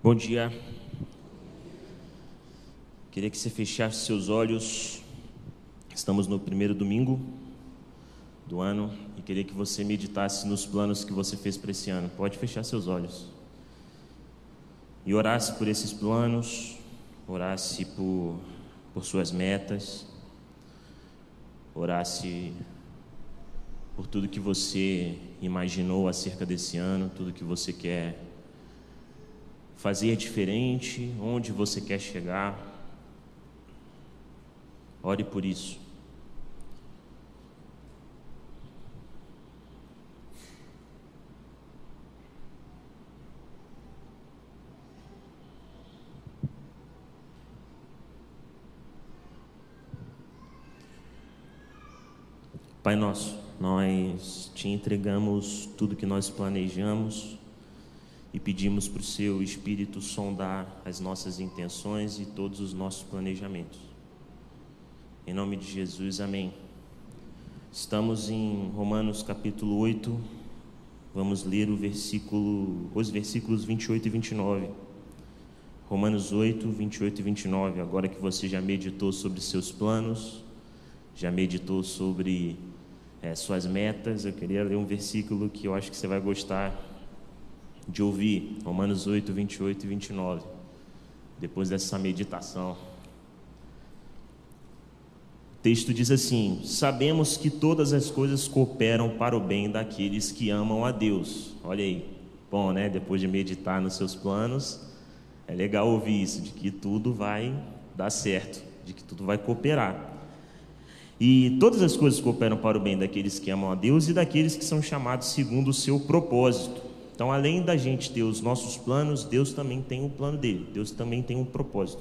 Bom dia. Queria que você fechasse seus olhos. Estamos no primeiro domingo do ano e queria que você meditasse nos planos que você fez para esse ano. Pode fechar seus olhos. E orasse por esses planos, orasse por, por suas metas, orasse por tudo que você imaginou acerca desse ano, tudo que você quer fazer diferente, onde você quer chegar. Ore por isso. Pai nosso, nós te entregamos tudo que nós planejamos e pedimos para o Seu Espírito sondar as nossas intenções e todos os nossos planejamentos. Em nome de Jesus, amém. Estamos em Romanos capítulo 8, vamos ler o versículo, os versículos 28 e 29. Romanos 8, 28 e 29. Agora que você já meditou sobre seus planos, já meditou sobre é, suas metas, eu queria ler um versículo que eu acho que você vai gostar de ouvir, Romanos 8, 28 e 29, depois dessa meditação. O texto diz assim: Sabemos que todas as coisas cooperam para o bem daqueles que amam a Deus. Olha aí, bom, né? Depois de meditar nos seus planos, é legal ouvir isso, de que tudo vai dar certo, de que tudo vai cooperar. E todas as coisas cooperam para o bem daqueles que amam a Deus e daqueles que são chamados segundo o seu propósito. Então, além da gente ter os nossos planos, Deus também tem um plano dele, Deus também tem um propósito.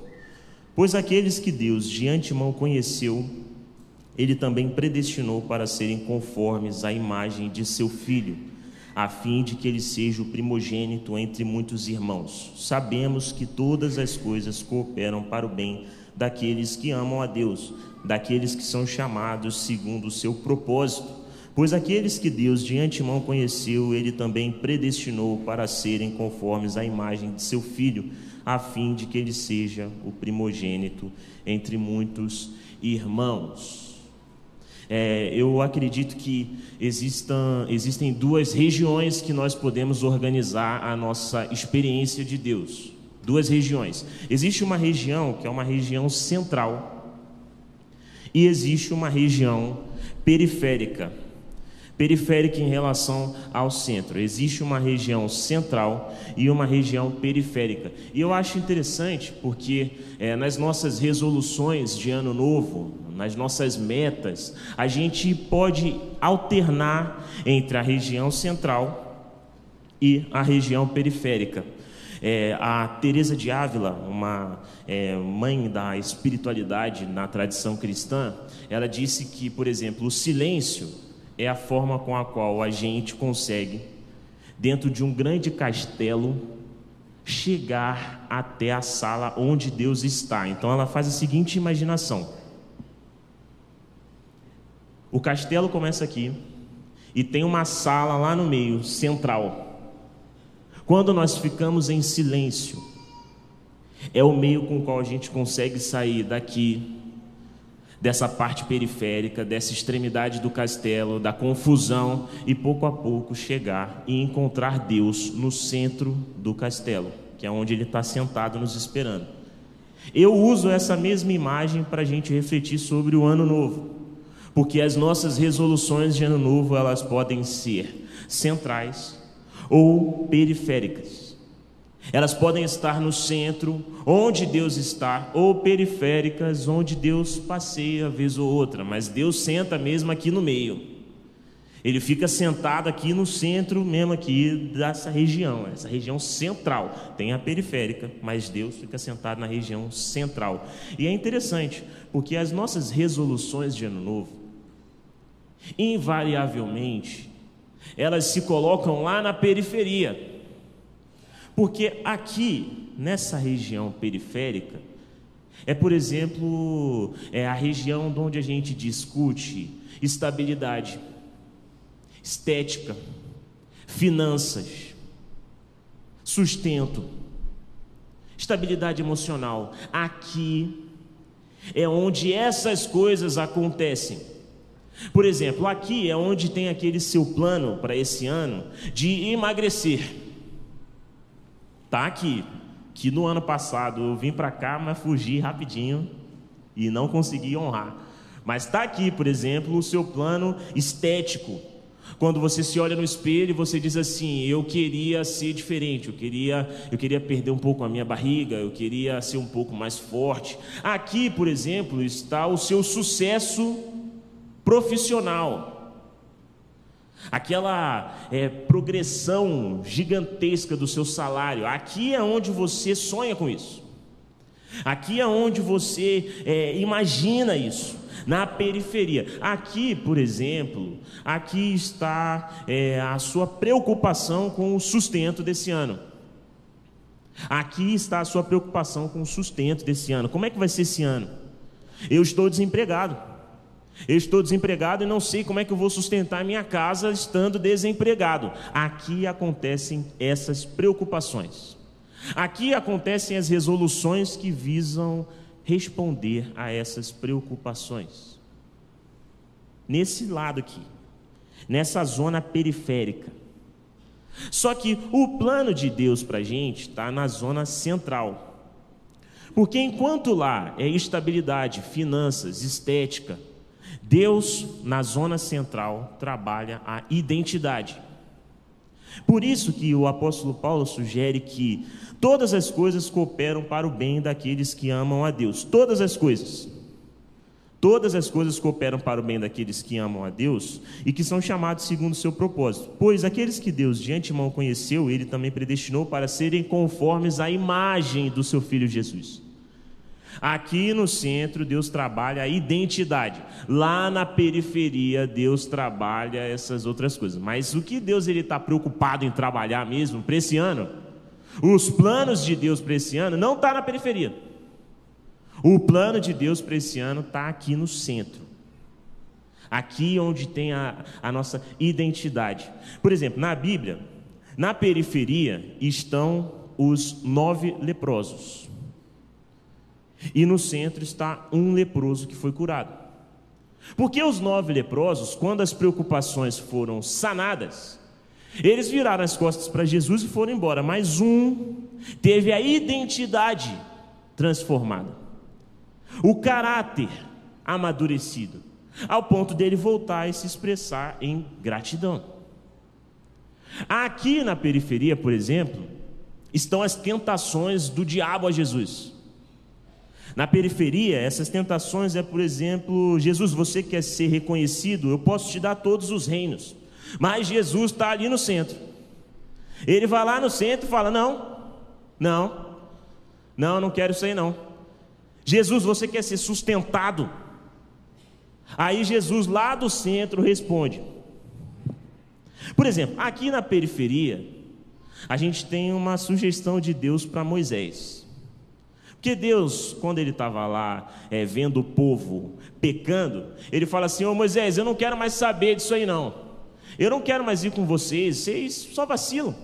Pois aqueles que Deus de antemão conheceu, ele também predestinou para serem conformes à imagem de seu filho, a fim de que ele seja o primogênito entre muitos irmãos. Sabemos que todas as coisas cooperam para o bem daqueles que amam a Deus, daqueles que são chamados segundo o seu propósito. Pois aqueles que Deus de antemão conheceu, ele também predestinou para serem conformes à imagem de seu filho, a fim de que ele seja o primogênito entre muitos irmãos. É, eu acredito que existam, existem duas regiões que nós podemos organizar a nossa experiência de Deus. Duas regiões. Existe uma região que é uma região central, e existe uma região periférica periférica em relação ao centro. Existe uma região central e uma região periférica. E eu acho interessante porque é, nas nossas resoluções de ano novo, nas nossas metas, a gente pode alternar entre a região central e a região periférica. É, a Teresa de Ávila, uma é, mãe da espiritualidade na tradição cristã, ela disse que, por exemplo, o silêncio é a forma com a qual a gente consegue, dentro de um grande castelo, chegar até a sala onde Deus está. Então ela faz a seguinte imaginação: o castelo começa aqui e tem uma sala lá no meio, central. Quando nós ficamos em silêncio, é o meio com o qual a gente consegue sair daqui dessa parte periférica, dessa extremidade do castelo, da confusão e pouco a pouco chegar e encontrar Deus no centro do castelo, que é onde ele está sentado nos esperando. Eu uso essa mesma imagem para a gente refletir sobre o ano novo, porque as nossas resoluções de ano novo elas podem ser centrais ou periféricas. Elas podem estar no centro, onde Deus está, ou periféricas, onde Deus passeia vez ou outra, mas Deus senta mesmo aqui no meio. Ele fica sentado aqui no centro mesmo aqui dessa região, essa região central. Tem a periférica, mas Deus fica sentado na região central. E é interessante, porque as nossas resoluções de ano novo, invariavelmente, elas se colocam lá na periferia. Porque aqui, nessa região periférica, é, por exemplo, é a região onde a gente discute estabilidade, estética, finanças, sustento, Estabilidade emocional. Aqui é onde essas coisas acontecem. Por exemplo, aqui é onde tem aquele seu plano para esse ano de emagrecer. Tá aqui, que no ano passado eu vim para cá, mas fugi rapidinho e não consegui honrar. Mas está aqui, por exemplo, o seu plano estético. Quando você se olha no espelho, você diz assim: eu queria ser diferente, eu queria, eu queria perder um pouco a minha barriga, eu queria ser um pouco mais forte. Aqui, por exemplo, está o seu sucesso profissional. Aquela é, progressão gigantesca do seu salário. Aqui é onde você sonha com isso. Aqui é onde você é, imagina isso na periferia. Aqui, por exemplo, aqui está é, a sua preocupação com o sustento desse ano. Aqui está a sua preocupação com o sustento desse ano. Como é que vai ser esse ano? Eu estou desempregado. Eu estou desempregado e não sei como é que eu vou sustentar minha casa estando desempregado. Aqui acontecem essas preocupações. Aqui acontecem as resoluções que visam responder a essas preocupações. Nesse lado aqui, nessa zona periférica. Só que o plano de Deus para a gente está na zona central. Porque enquanto lá é estabilidade, finanças, estética, Deus, na zona central, trabalha a identidade. Por isso que o apóstolo Paulo sugere que todas as coisas cooperam para o bem daqueles que amam a Deus. Todas as coisas. Todas as coisas cooperam para o bem daqueles que amam a Deus e que são chamados segundo o seu propósito. Pois aqueles que Deus de antemão conheceu, ele também predestinou para serem conformes à imagem do seu filho Jesus. Aqui no centro, Deus trabalha a identidade. Lá na periferia, Deus trabalha essas outras coisas. Mas o que Deus está preocupado em trabalhar mesmo para esse ano? Os planos de Deus para esse ano não está na periferia. O plano de Deus para esse ano está aqui no centro. Aqui onde tem a, a nossa identidade. Por exemplo, na Bíblia, na periferia estão os nove leprosos. E no centro está um leproso que foi curado. Porque os nove leprosos, quando as preocupações foram sanadas, eles viraram as costas para Jesus e foram embora, mas um teve a identidade transformada, o caráter amadurecido, ao ponto dele voltar e se expressar em gratidão. Aqui na periferia, por exemplo, estão as tentações do diabo a Jesus. Na periferia, essas tentações é, por exemplo, Jesus, você quer ser reconhecido, eu posso te dar todos os reinos. Mas Jesus está ali no centro. Ele vai lá no centro e fala: Não, não, não, não quero isso aí não. Jesus, você quer ser sustentado? Aí Jesus lá do centro responde. Por exemplo, aqui na periferia, a gente tem uma sugestão de Deus para Moisés. Porque Deus, quando ele estava lá é, vendo o povo pecando, ele fala assim: Ô Moisés, eu não quero mais saber disso aí não. Eu não quero mais ir com vocês, vocês só vacilam.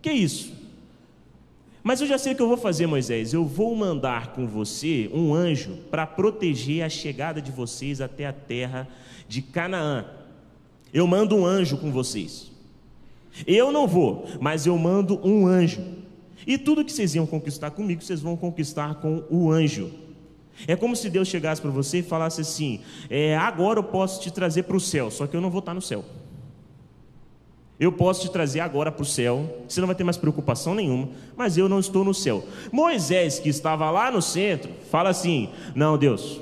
Que isso? Mas eu já sei o que eu vou fazer, Moisés. Eu vou mandar com você um anjo para proteger a chegada de vocês até a terra de Canaã. Eu mando um anjo com vocês. Eu não vou, mas eu mando um anjo e tudo que vocês iam conquistar comigo, vocês vão conquistar com o anjo. É como se Deus chegasse para você e falasse assim: é, agora eu posso te trazer para o céu, só que eu não vou estar no céu. Eu posso te trazer agora para o céu, você não vai ter mais preocupação nenhuma, mas eu não estou no céu. Moisés, que estava lá no centro, fala assim: Não, Deus,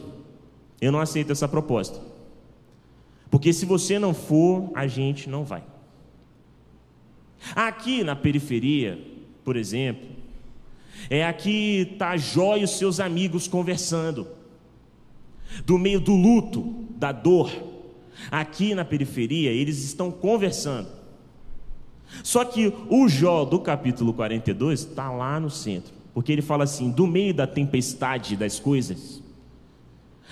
eu não aceito essa proposta, porque se você não for, a gente não vai. Aqui na periferia, por exemplo, é aqui está Jó e os seus amigos conversando, do meio do luto, da dor. Aqui na periferia, eles estão conversando. Só que o Jó do capítulo 42 está lá no centro, porque ele fala assim: do meio da tempestade das coisas,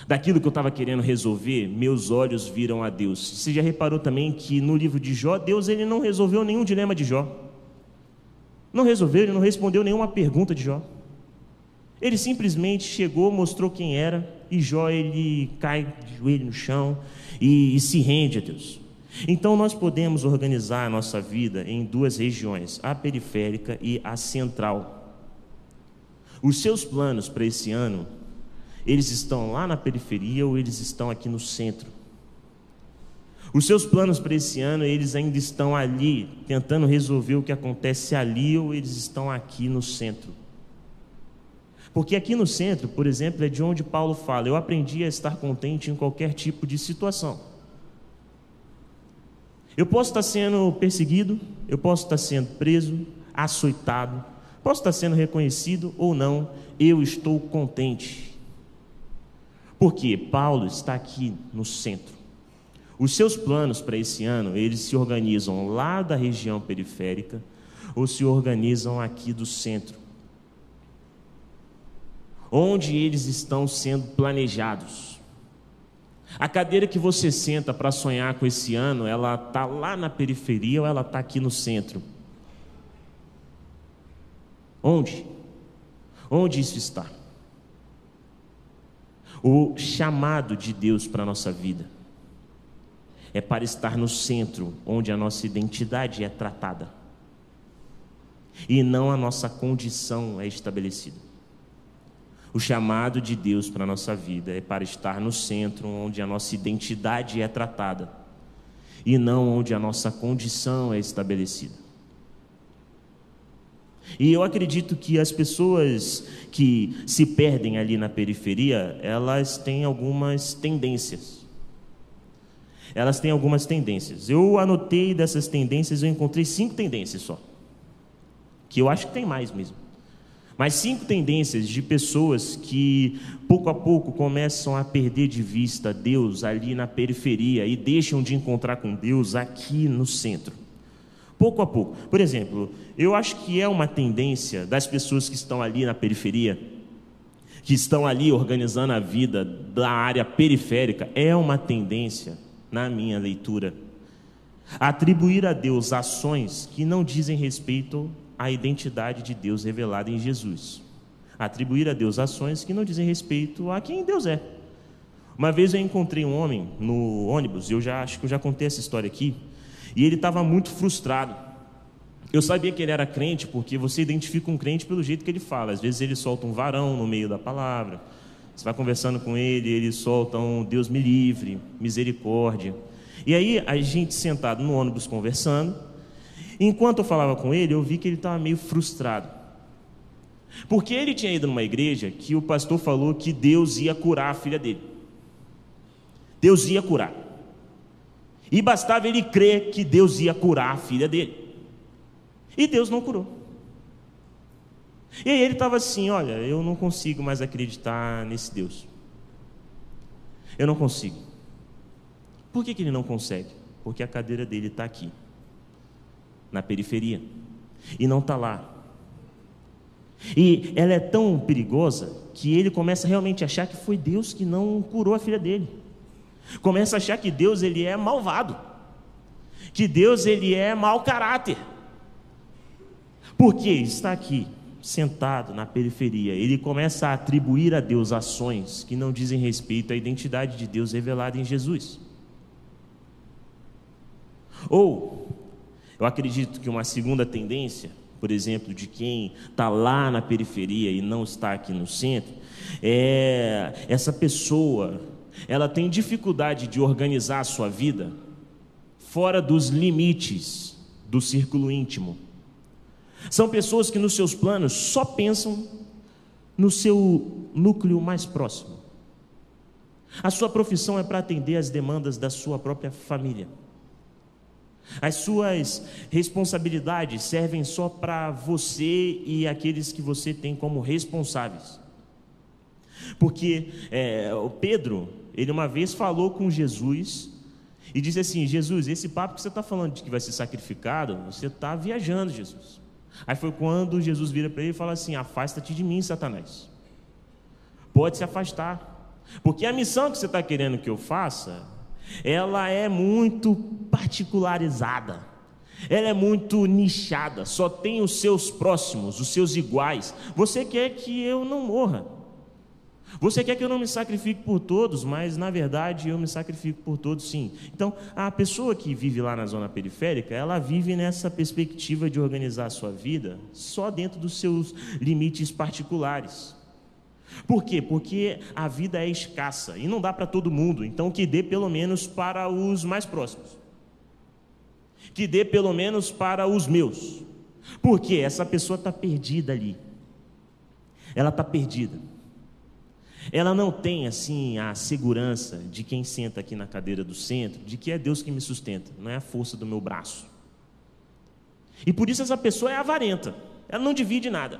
daquilo que eu estava querendo resolver, meus olhos viram a Deus. Você já reparou também que no livro de Jó, Deus ele não resolveu nenhum dilema de Jó. Não resolveu, ele não respondeu nenhuma pergunta de Jó. Ele simplesmente chegou, mostrou quem era, e Jó ele cai de joelho no chão e, e se rende a Deus. Então nós podemos organizar a nossa vida em duas regiões, a periférica e a central. Os seus planos para esse ano, eles estão lá na periferia ou eles estão aqui no centro? Os seus planos para esse ano, eles ainda estão ali, tentando resolver o que acontece ali ou eles estão aqui no centro? Porque aqui no centro, por exemplo, é de onde Paulo fala: eu aprendi a estar contente em qualquer tipo de situação. Eu posso estar sendo perseguido, eu posso estar sendo preso, açoitado, posso estar sendo reconhecido ou não, eu estou contente. Porque Paulo está aqui no centro. Os seus planos para esse ano, eles se organizam lá da região periférica ou se organizam aqui do centro. Onde eles estão sendo planejados. A cadeira que você senta para sonhar com esse ano, ela está lá na periferia ou ela está aqui no centro? Onde? Onde isso está? O chamado de Deus para a nossa vida é para estar no centro, onde a nossa identidade é tratada e não a nossa condição é estabelecida. O chamado de Deus para a nossa vida é para estar no centro onde a nossa identidade é tratada e não onde a nossa condição é estabelecida. E eu acredito que as pessoas que se perdem ali na periferia, elas têm algumas tendências. Elas têm algumas tendências. Eu anotei dessas tendências, eu encontrei cinco tendências só. Que eu acho que tem mais mesmo. Mas cinco tendências de pessoas que pouco a pouco começam a perder de vista Deus ali na periferia e deixam de encontrar com Deus aqui no centro. Pouco a pouco. Por exemplo, eu acho que é uma tendência das pessoas que estão ali na periferia, que estão ali organizando a vida da área periférica, é uma tendência, na minha leitura, atribuir a Deus ações que não dizem respeito a identidade de Deus revelada em Jesus. Atribuir a Deus ações que não dizem respeito a quem Deus é. Uma vez eu encontrei um homem no ônibus, eu já acho que eu já contei essa história aqui, e ele estava muito frustrado. Eu sabia que ele era crente porque você identifica um crente pelo jeito que ele fala. Às vezes ele solta um varão no meio da palavra. Você vai conversando com ele, ele solta um Deus me livre, misericórdia. E aí a gente sentado no ônibus conversando, Enquanto eu falava com ele, eu vi que ele estava meio frustrado. Porque ele tinha ido numa igreja que o pastor falou que Deus ia curar a filha dele. Deus ia curar. E bastava ele crer que Deus ia curar a filha dele. E Deus não curou. E aí ele estava assim: olha, eu não consigo mais acreditar nesse Deus. Eu não consigo. Por que, que ele não consegue? Porque a cadeira dele está aqui na periferia, e não está lá. E ela é tão perigosa que ele começa realmente a achar que foi Deus que não curou a filha dele. Começa a achar que Deus ele é malvado, que Deus ele é mau caráter. Porque está aqui, sentado na periferia, ele começa a atribuir a Deus ações que não dizem respeito à identidade de Deus revelada em Jesus. Ou eu acredito que uma segunda tendência, por exemplo, de quem está lá na periferia e não está aqui no centro, é essa pessoa, ela tem dificuldade de organizar a sua vida fora dos limites do círculo íntimo. São pessoas que nos seus planos só pensam no seu núcleo mais próximo. A sua profissão é para atender às demandas da sua própria família. As suas responsabilidades servem só para você e aqueles que você tem como responsáveis. Porque é, o Pedro, ele uma vez falou com Jesus e disse assim: Jesus, esse papo que você está falando de que vai ser sacrificado, você está viajando, Jesus. Aí foi quando Jesus vira para ele e fala assim: Afasta-te de mim, Satanás. Pode se afastar, porque a missão que você está querendo que eu faça ela é muito particularizada. Ela é muito nichada, só tem os seus próximos, os seus iguais. Você quer que eu não morra. Você quer que eu não me sacrifique por todos, mas na verdade eu me sacrifico por todos sim. Então, a pessoa que vive lá na zona periférica, ela vive nessa perspectiva de organizar a sua vida só dentro dos seus limites particulares. Por quê? Porque a vida é escassa e não dá para todo mundo, então que dê pelo menos para os mais próximos. Que dê pelo menos para os meus. Porque essa pessoa está perdida ali. Ela está perdida. Ela não tem assim a segurança de quem senta aqui na cadeira do centro, de que é Deus que me sustenta, não é a força do meu braço. E por isso essa pessoa é avarenta. Ela não divide nada.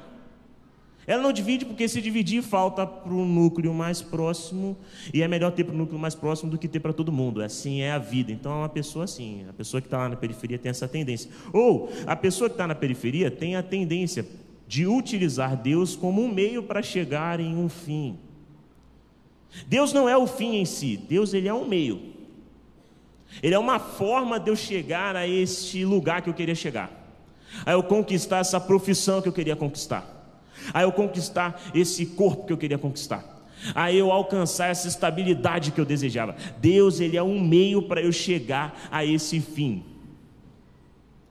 Ela não divide porque se dividir falta para o núcleo mais próximo e é melhor ter para o núcleo mais próximo do que ter para todo mundo. Assim é a vida. Então é uma pessoa assim. A pessoa que está lá na periferia tem essa tendência. Ou a pessoa que está na periferia tem a tendência de utilizar Deus como um meio para chegar em um fim. Deus não é o fim em si. Deus ele é um meio. Ele é uma forma de eu chegar a este lugar que eu queria chegar. A eu conquistar essa profissão que eu queria conquistar a eu conquistar esse corpo que eu queria conquistar, a eu alcançar essa estabilidade que eu desejava. Deus, ele é um meio para eu chegar a esse fim.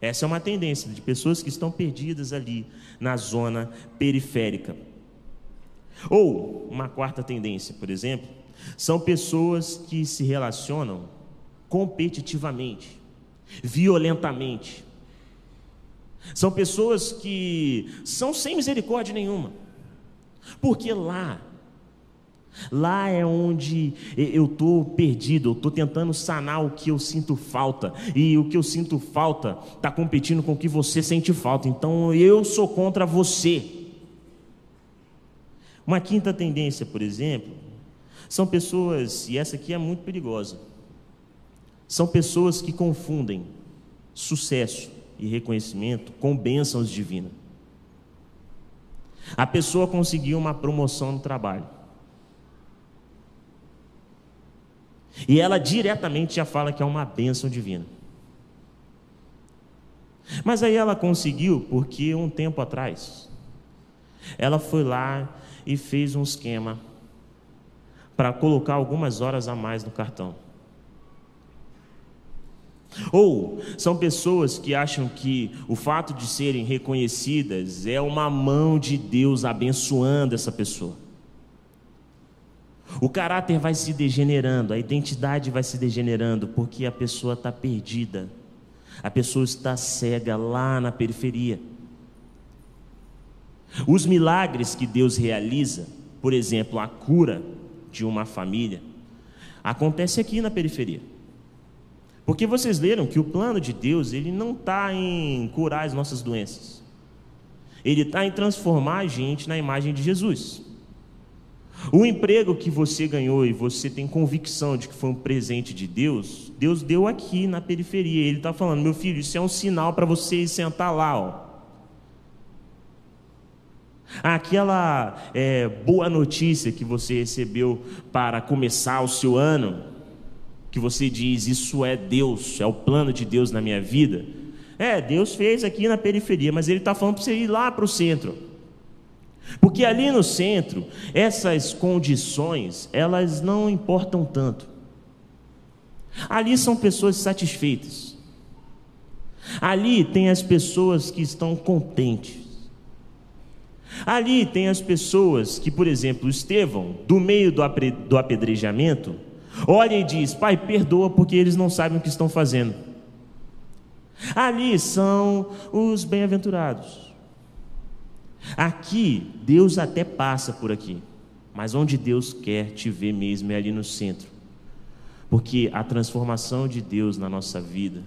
Essa é uma tendência de pessoas que estão perdidas ali na zona periférica. Ou uma quarta tendência, por exemplo, são pessoas que se relacionam competitivamente, violentamente, são pessoas que são sem misericórdia nenhuma. Porque lá, lá é onde eu estou perdido, eu estou tentando sanar o que eu sinto falta. E o que eu sinto falta está competindo com o que você sente falta. Então eu sou contra você. Uma quinta tendência, por exemplo, são pessoas, e essa aqui é muito perigosa, são pessoas que confundem sucesso e reconhecimento com bênçãos divinas. A pessoa conseguiu uma promoção no trabalho. E ela diretamente já fala que é uma bênção divina. Mas aí ela conseguiu porque um tempo atrás ela foi lá e fez um esquema para colocar algumas horas a mais no cartão. Ou são pessoas que acham que o fato de serem reconhecidas é uma mão de Deus abençoando essa pessoa. O caráter vai se degenerando, a identidade vai se degenerando, porque a pessoa está perdida, a pessoa está cega lá na periferia. Os milagres que Deus realiza, por exemplo, a cura de uma família, acontece aqui na periferia. Porque vocês leram que o plano de Deus, ele não está em curar as nossas doenças. Ele está em transformar a gente na imagem de Jesus. O emprego que você ganhou e você tem convicção de que foi um presente de Deus, Deus deu aqui na periferia. Ele está falando, meu filho, isso é um sinal para você sentar lá, ó. Aquela é, boa notícia que você recebeu para começar o seu ano, que você diz, isso é Deus, é o plano de Deus na minha vida. É, Deus fez aqui na periferia, mas Ele está falando para você ir lá para o centro. Porque ali no centro, essas condições, elas não importam tanto. Ali são pessoas satisfeitas. Ali tem as pessoas que estão contentes. Ali tem as pessoas que, por exemplo, Estevão, do meio do apedrejamento, olha e diz: Pai, perdoa porque eles não sabem o que estão fazendo. Ali são os bem-aventurados. Aqui, Deus até passa por aqui, mas onde Deus quer te ver mesmo é ali no centro. Porque a transformação de Deus na nossa vida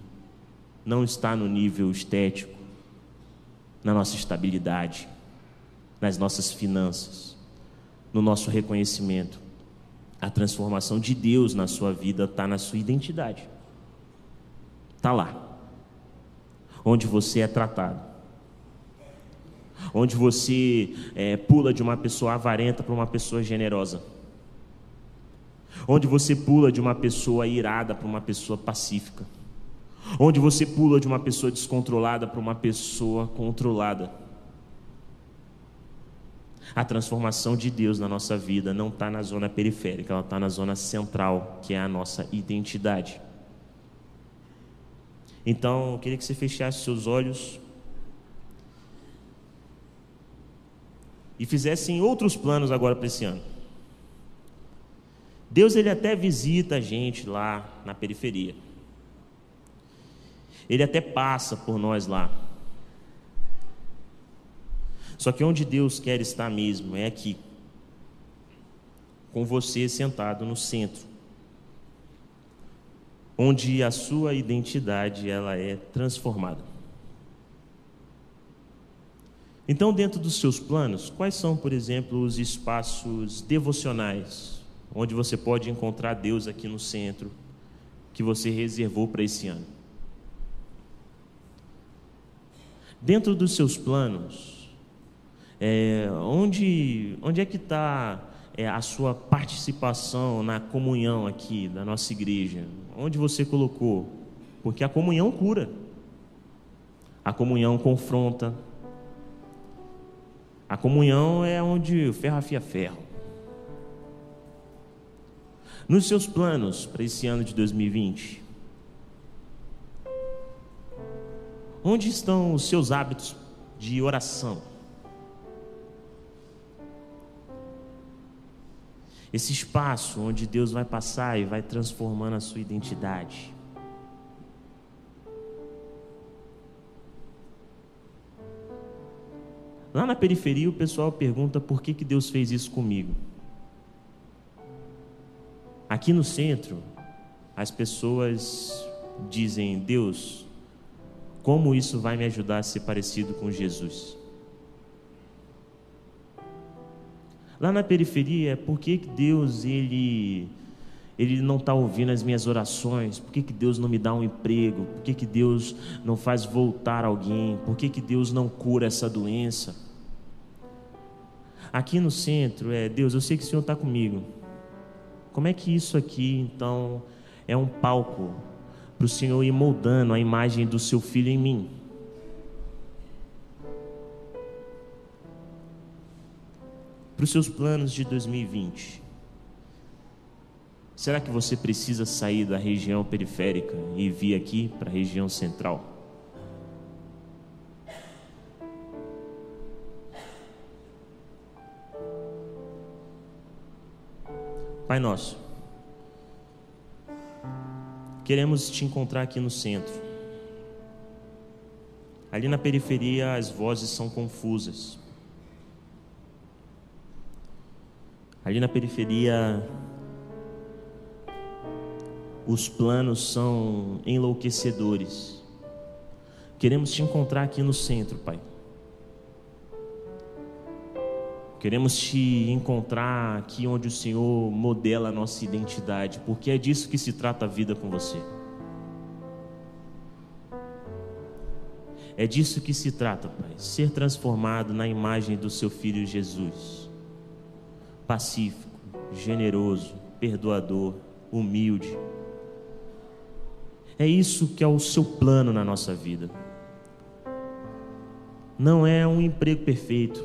não está no nível estético, na nossa estabilidade, nas nossas finanças, no nosso reconhecimento a transformação de Deus na sua vida está na sua identidade. Está lá. Onde você é tratado. Onde você é, pula de uma pessoa avarenta para uma pessoa generosa. Onde você pula de uma pessoa irada para uma pessoa pacífica. onde você pula de uma pessoa descontrolada para uma pessoa controlada. A transformação de Deus na nossa vida não está na zona periférica, ela está na zona central, que é a nossa identidade. Então, eu queria que você fechasse seus olhos e fizesse outros planos agora para esse ano. Deus ele até visita a gente lá na periferia. Ele até passa por nós lá. Só que onde Deus quer estar mesmo é aqui, com você sentado no centro, onde a sua identidade ela é transformada. Então, dentro dos seus planos, quais são, por exemplo, os espaços devocionais onde você pode encontrar Deus aqui no centro, que você reservou para esse ano. Dentro dos seus planos, é, onde, onde é que está é, a sua participação na comunhão aqui da nossa igreja? Onde você colocou? Porque a comunhão cura, a comunhão confronta, a comunhão é onde ferro afia ferro. Nos seus planos para esse ano de 2020, onde estão os seus hábitos de oração? Esse espaço onde Deus vai passar e vai transformando a sua identidade. Lá na periferia o pessoal pergunta por que, que Deus fez isso comigo. Aqui no centro, as pessoas dizem: Deus, como isso vai me ajudar a ser parecido com Jesus? Lá na periferia, por que Deus ele ele não está ouvindo as minhas orações? Por que, que Deus não me dá um emprego? Por que, que Deus não faz voltar alguém? Por que, que Deus não cura essa doença? Aqui no centro, é Deus, eu sei que o Senhor está comigo. Como é que isso aqui, então, é um palco para o Senhor ir moldando a imagem do seu filho em mim? Para os seus planos de 2020. Será que você precisa sair da região periférica e vir aqui para a região central? Pai Nosso, queremos te encontrar aqui no centro. Ali na periferia as vozes são confusas. Ali na periferia os planos são enlouquecedores. Queremos te encontrar aqui no centro, Pai. Queremos te encontrar aqui onde o Senhor modela a nossa identidade, porque é disso que se trata a vida com você. É disso que se trata, Pai, ser transformado na imagem do seu filho Jesus. Pacífico, generoso, perdoador, humilde. É isso que é o seu plano na nossa vida. Não é um emprego perfeito,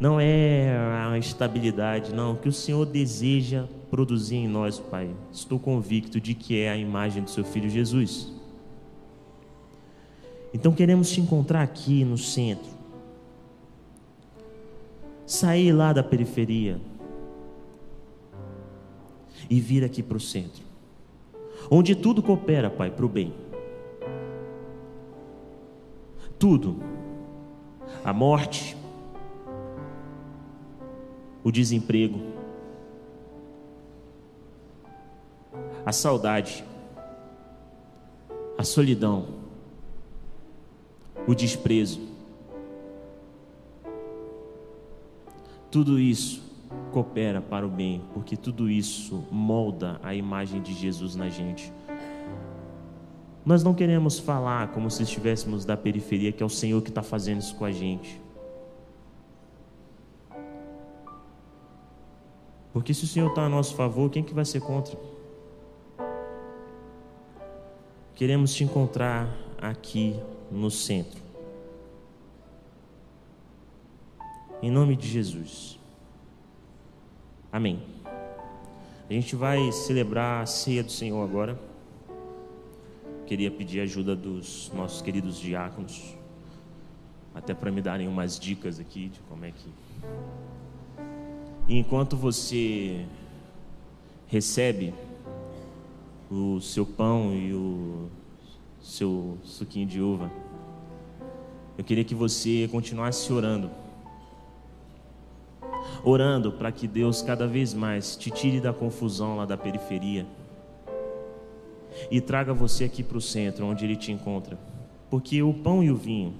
não é a estabilidade, não. O que o Senhor deseja produzir em nós, Pai, estou convicto de que é a imagem do Seu Filho Jesus. Então queremos te encontrar aqui no centro, sair lá da periferia e vir aqui para o centro, onde tudo coopera, Pai, para o bem. Tudo. A morte, o desemprego, a saudade, a solidão, o desprezo. Tudo isso coopera para o bem, porque tudo isso molda a imagem de Jesus na gente. Nós não queremos falar como se estivéssemos da periferia, que é o Senhor que está fazendo isso com a gente. Porque se o Senhor está a nosso favor, quem que vai ser contra? queremos te encontrar aqui no centro. Em nome de Jesus. Amém. A gente vai celebrar a ceia do Senhor agora. Queria pedir a ajuda dos nossos queridos diáconos, até para me darem umas dicas aqui de como é que. E enquanto você recebe o seu pão e o seu suquinho de uva, eu queria que você continuasse orando orando para que Deus cada vez mais te tire da confusão lá da periferia e traga você aqui para o centro, onde Ele te encontra. Porque o pão e o vinho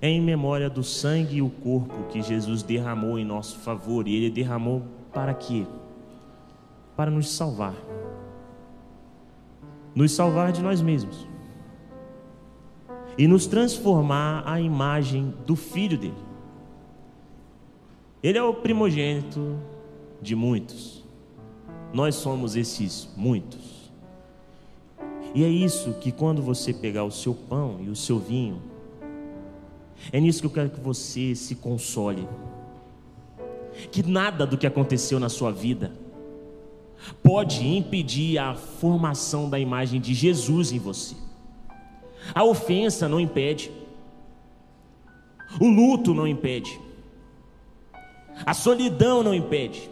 é em memória do sangue e o corpo que Jesus derramou em nosso favor. E Ele derramou para quê? Para nos salvar. Nos salvar de nós mesmos. E nos transformar à imagem do Filho dele. Ele é o primogênito de muitos. Nós somos esses muitos. E é isso que quando você pegar o seu pão e o seu vinho, é nisso que eu quero que você se console. Que nada do que aconteceu na sua vida pode impedir a formação da imagem de Jesus em você. A ofensa não impede. O luto não impede. A solidão não impede.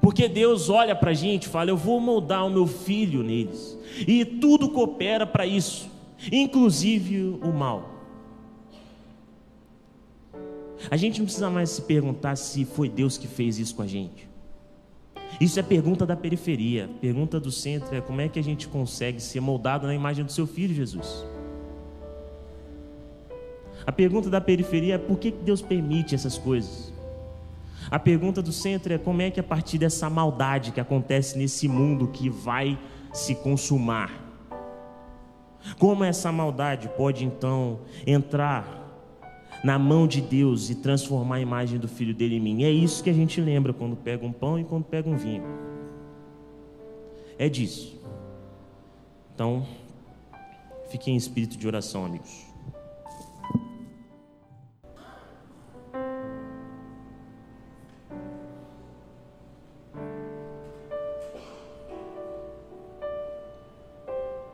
Porque Deus olha para a gente e fala: Eu vou moldar o meu filho neles. E tudo coopera para isso, inclusive o mal. A gente não precisa mais se perguntar se foi Deus que fez isso com a gente. Isso é pergunta da periferia. Pergunta do centro é como é que a gente consegue ser moldado na imagem do seu filho Jesus. A pergunta da periferia é por que Deus permite essas coisas? A pergunta do centro é como é que a partir dessa maldade que acontece nesse mundo que vai se consumar, como essa maldade pode então entrar na mão de Deus e transformar a imagem do filho dele em mim? É isso que a gente lembra quando pega um pão e quando pega um vinho. É disso. Então, fiquem em espírito de oração, amigos.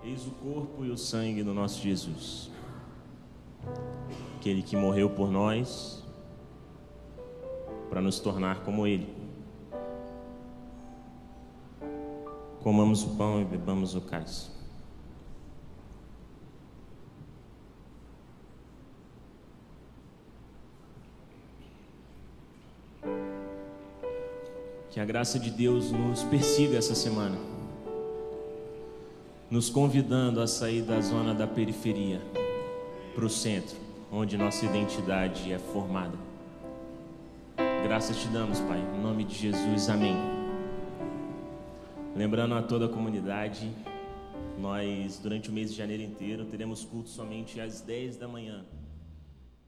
Eis o corpo e o sangue do nosso Jesus. Aquele que morreu por nós para nos tornar como Ele. Comamos o pão e bebamos o cálice. Que a graça de Deus nos persiga essa semana nos convidando a sair da zona da periferia para o centro, onde nossa identidade é formada. Graças te damos, Pai, em nome de Jesus, amém. Lembrando a toda a comunidade, nós, durante o mês de janeiro inteiro, teremos culto somente às 10 da manhã.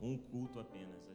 Um culto apenas.